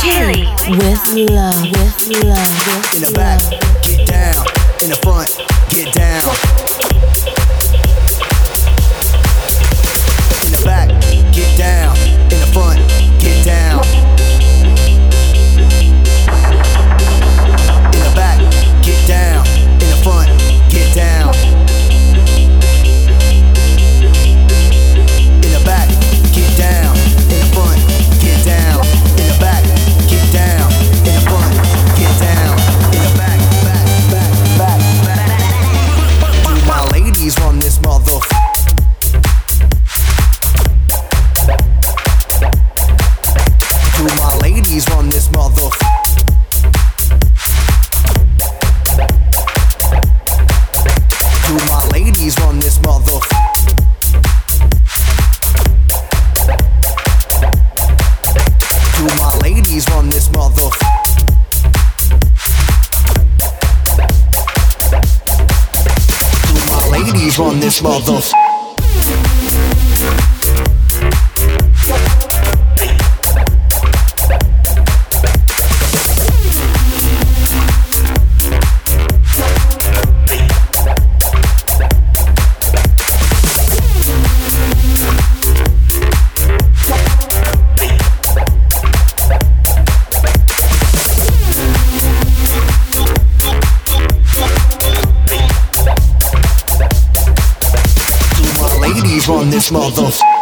Chile with love, with love, with In the back, get down. In the front, get down. In the back, get down. In the front, get down. In the back, get down. In the front, Run this motherfucker. motherfucker.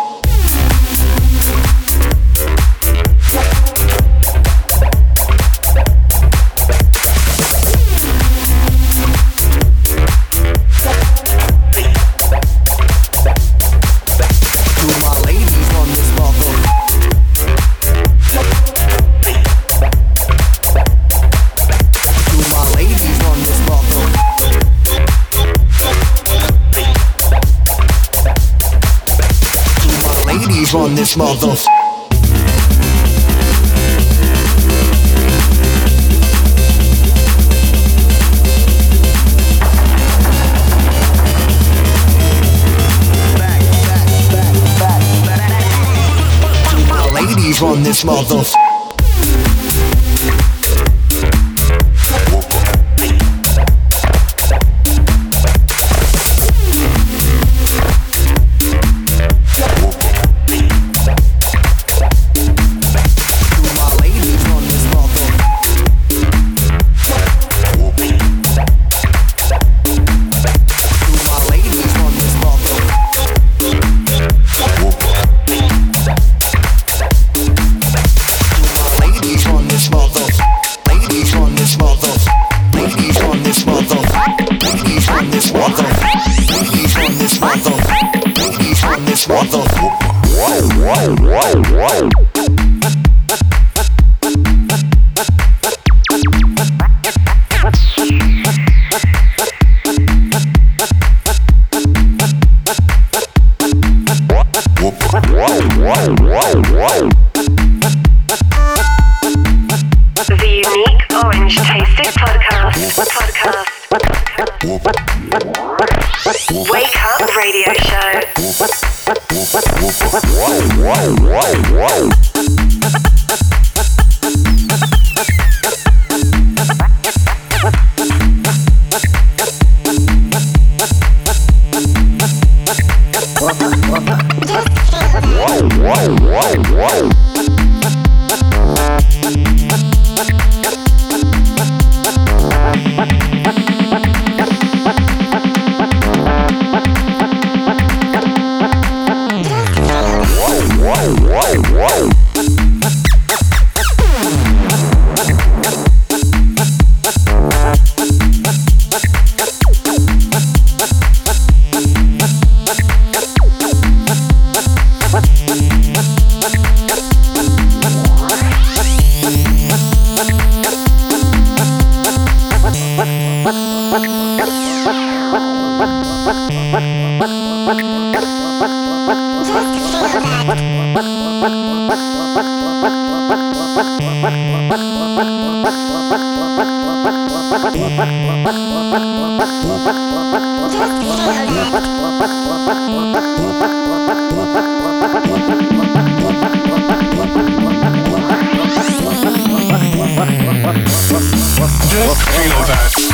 bitch, motherfucker. on this motherfucker. Just feel that.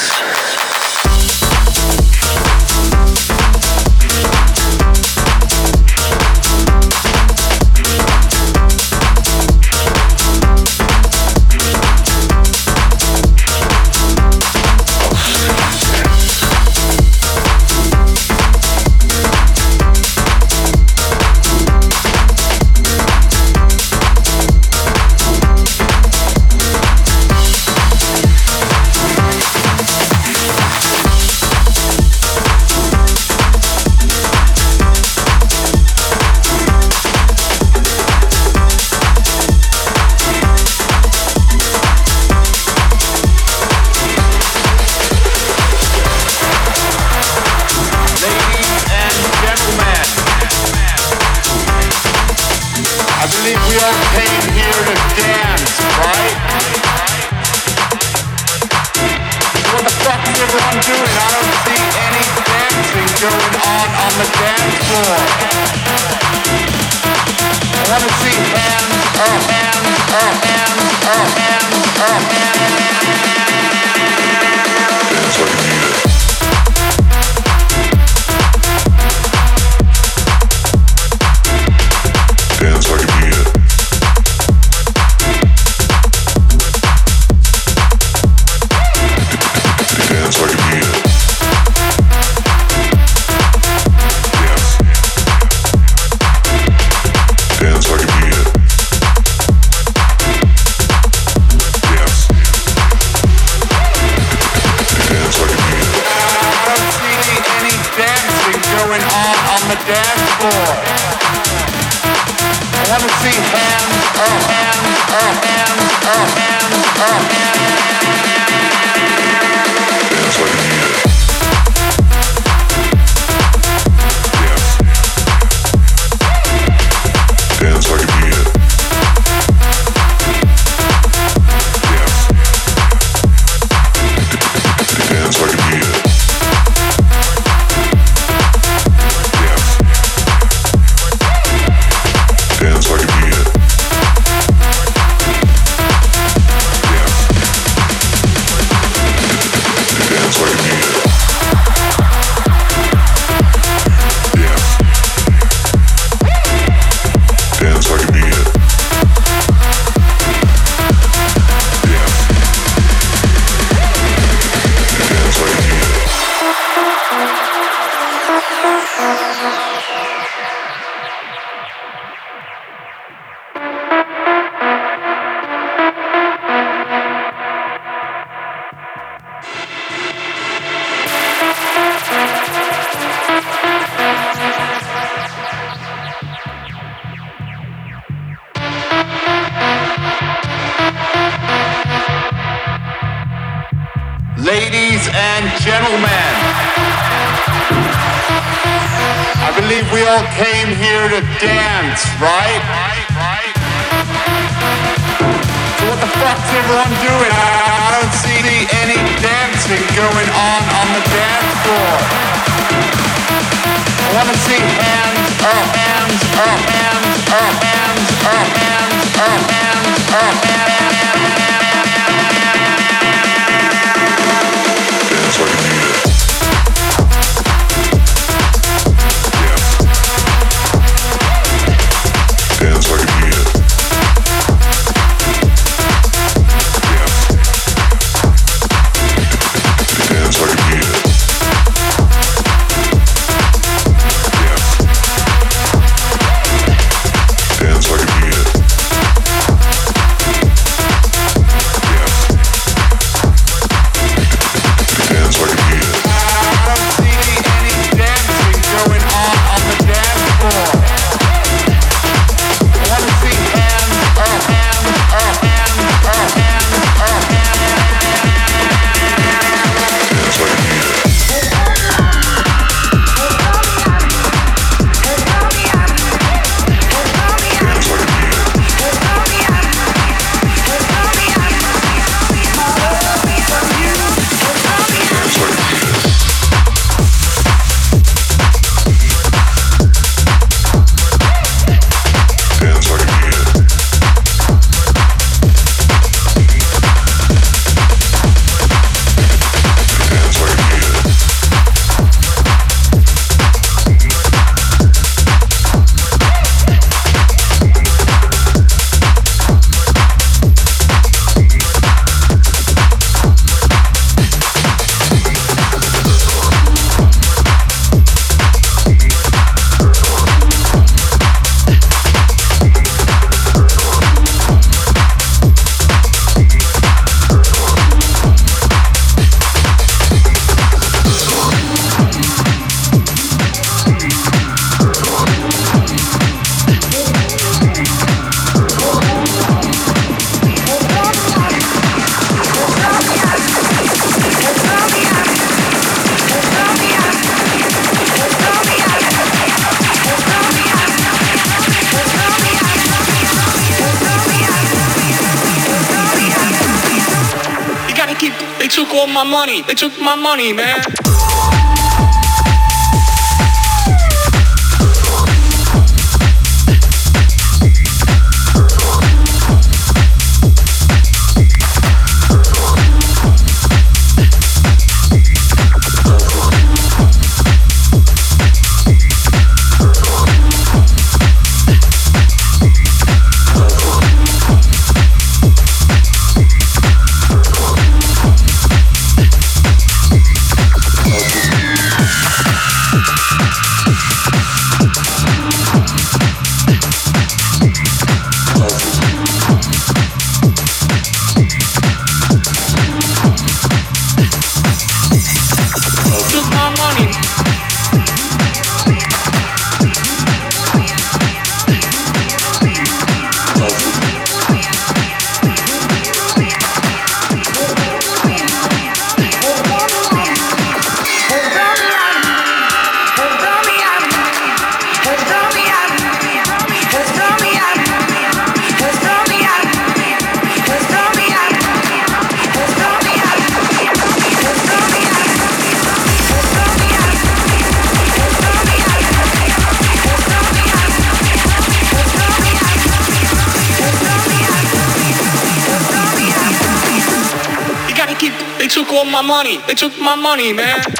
show. gentlemen, I believe we all came here to dance, right? So what the fuck's everyone doing? I, I don't see any dancing going on on the dance floor. I want to see hands oh hands oh hands oh hands oh hands oh hands oh. hands up. Took my money, man. Took my money. They took my money, man.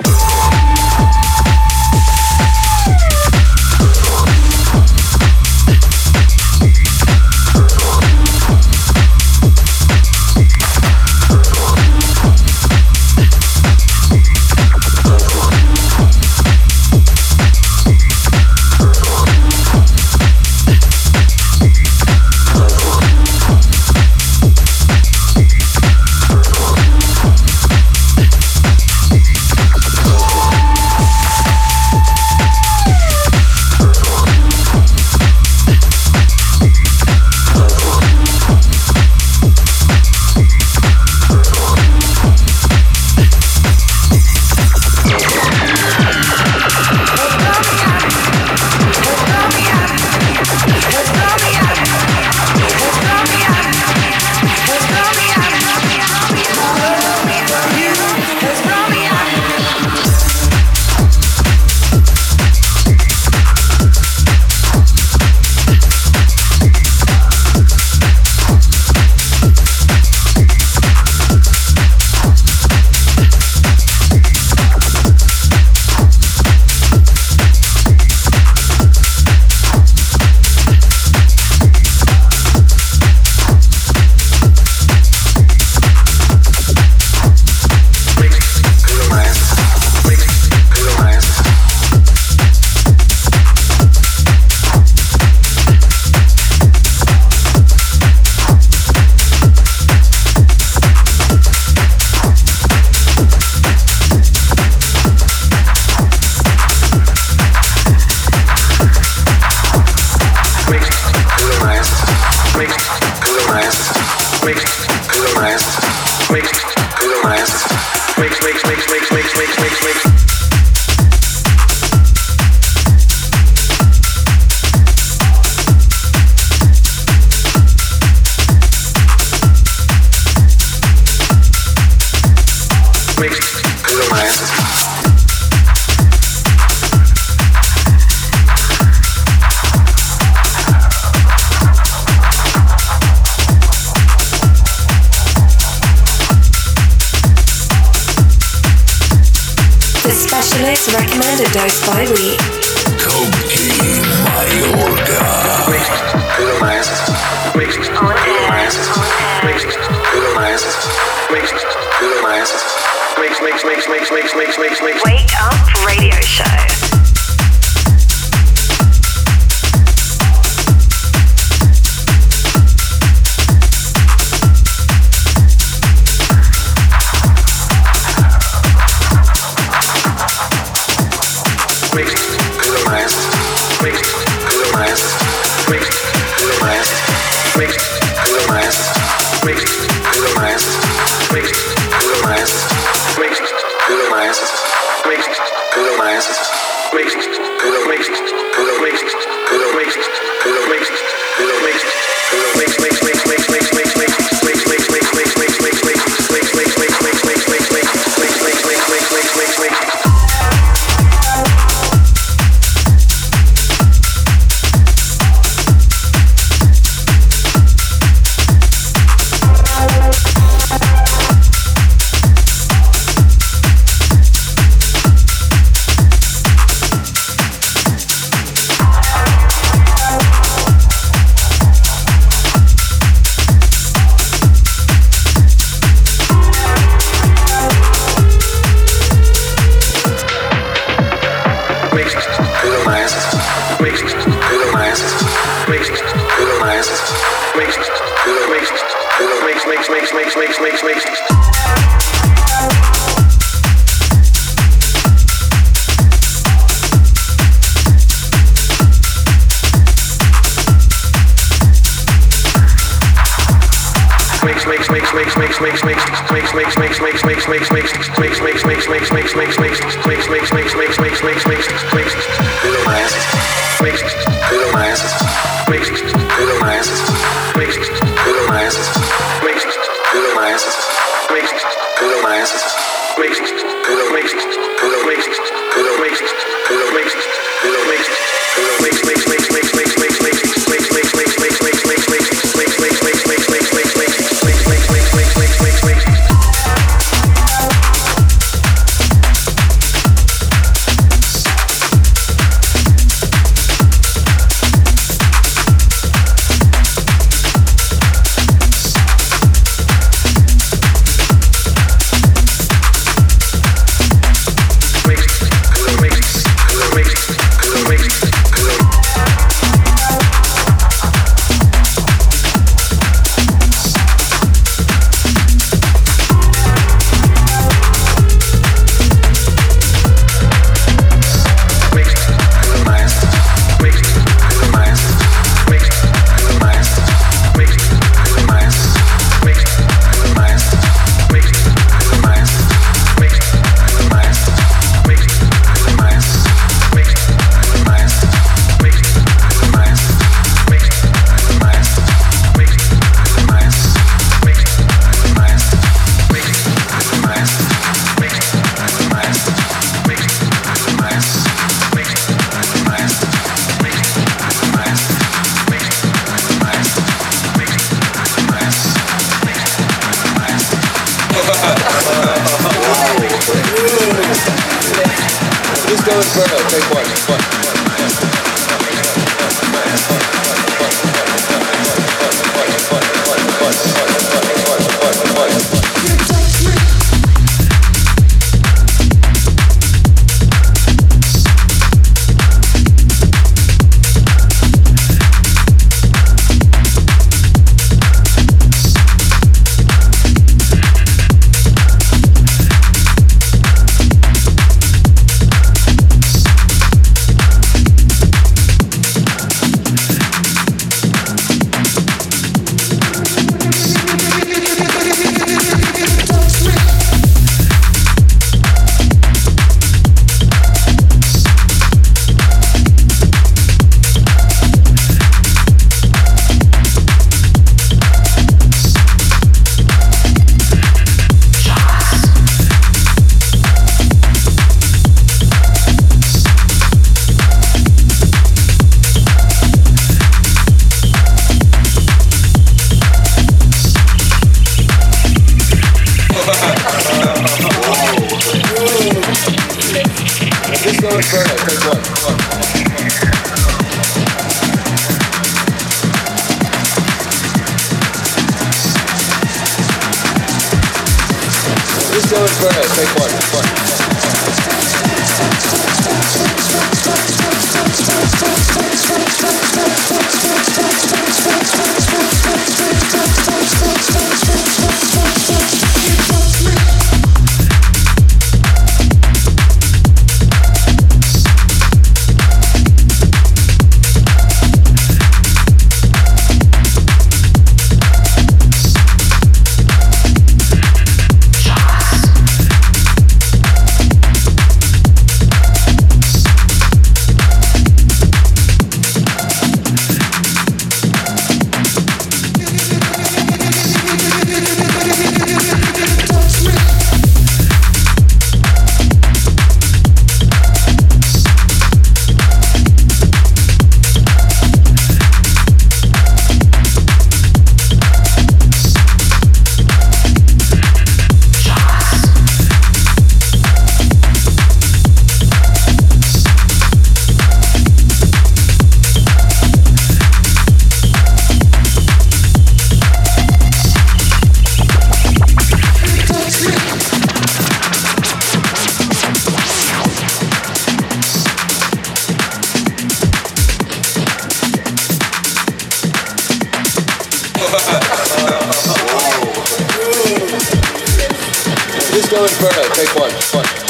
Disco Inferno, take one, one,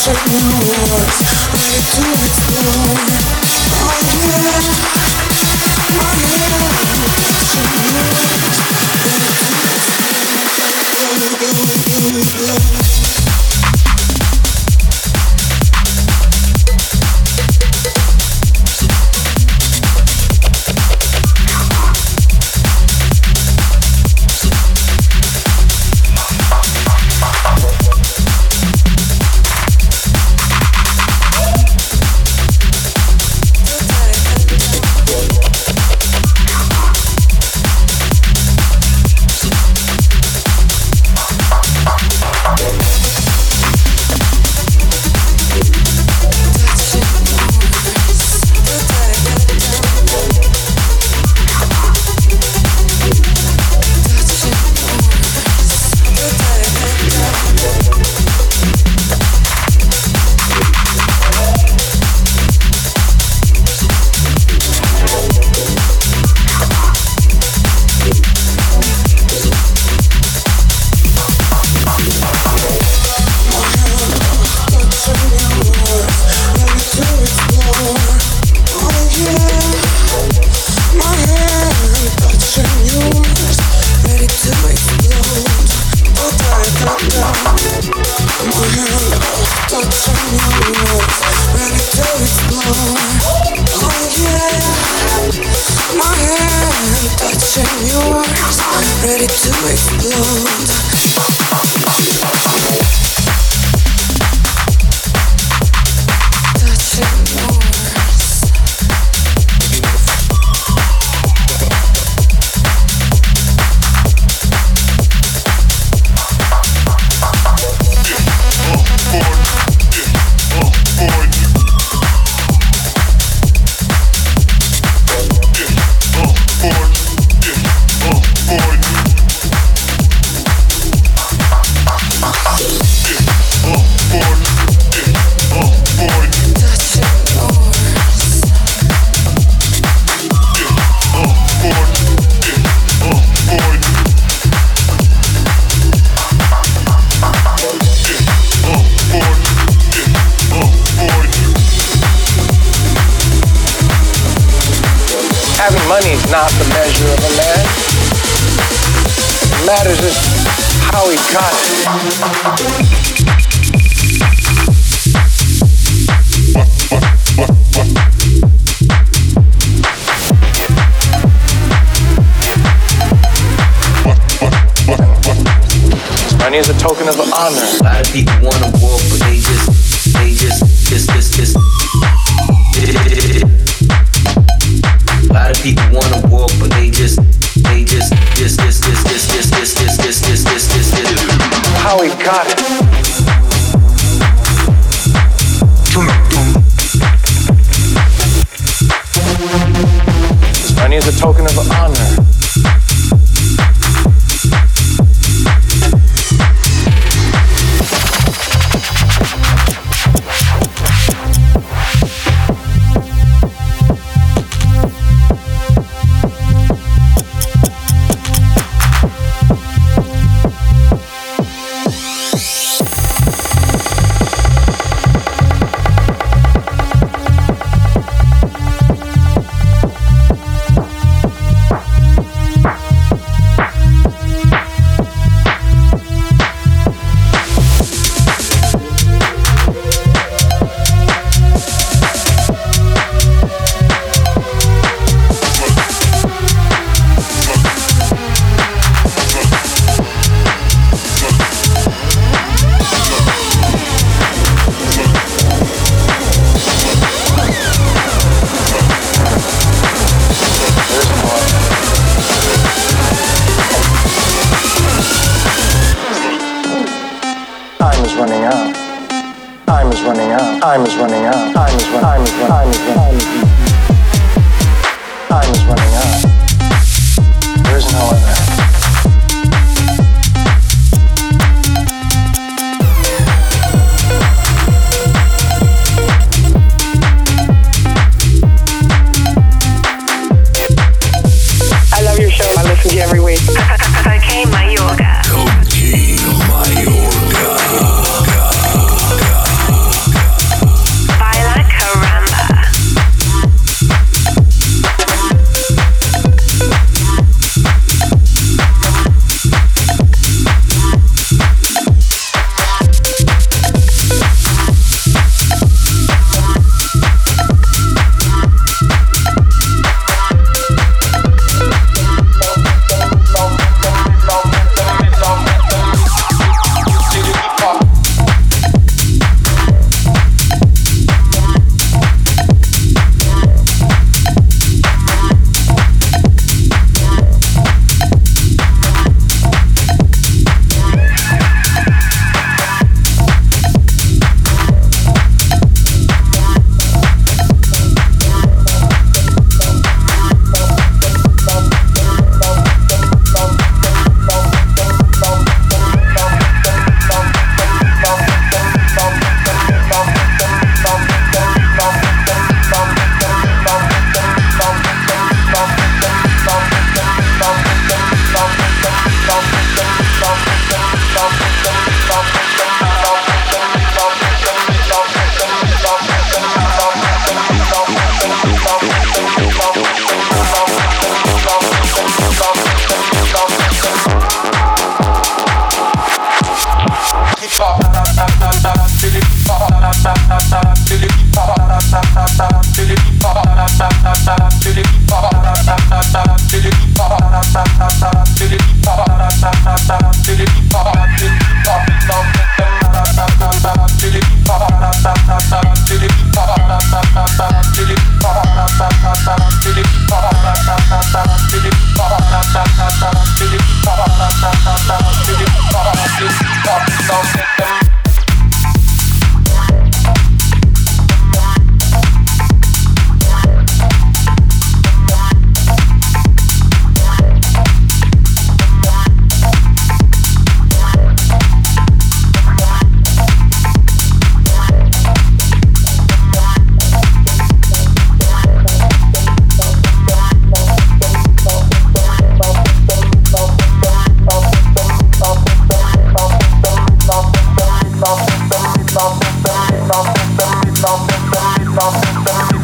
certain words Way to explore My head My head Certain words Way to explore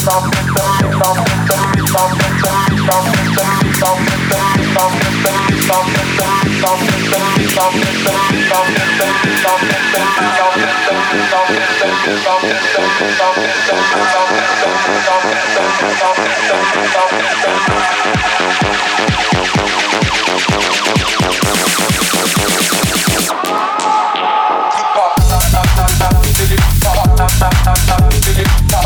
Keep up.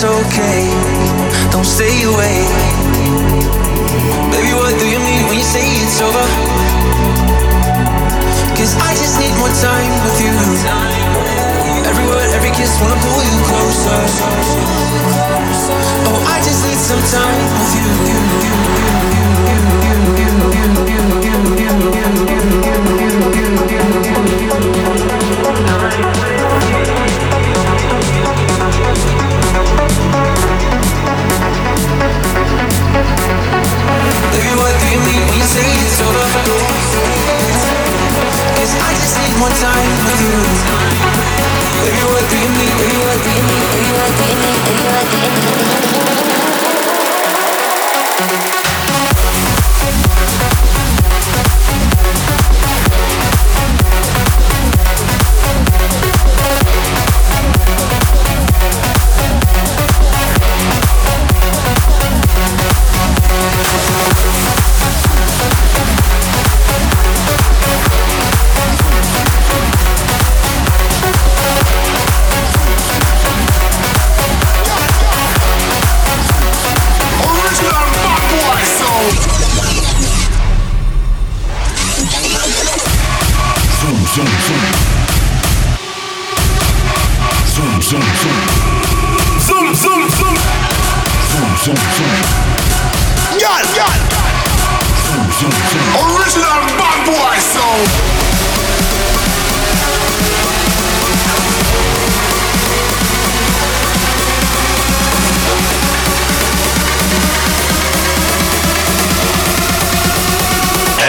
it's okay. Don't stay away. Baby, what do you mean when you say it's over? Cause I just need more time with you. Every word, every kiss, wanna pull you closer. Oh, I just need some time. more time with you. Baby, what do you need? Baby, what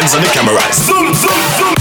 Hands on the camera. Zoom, zoom, zoom.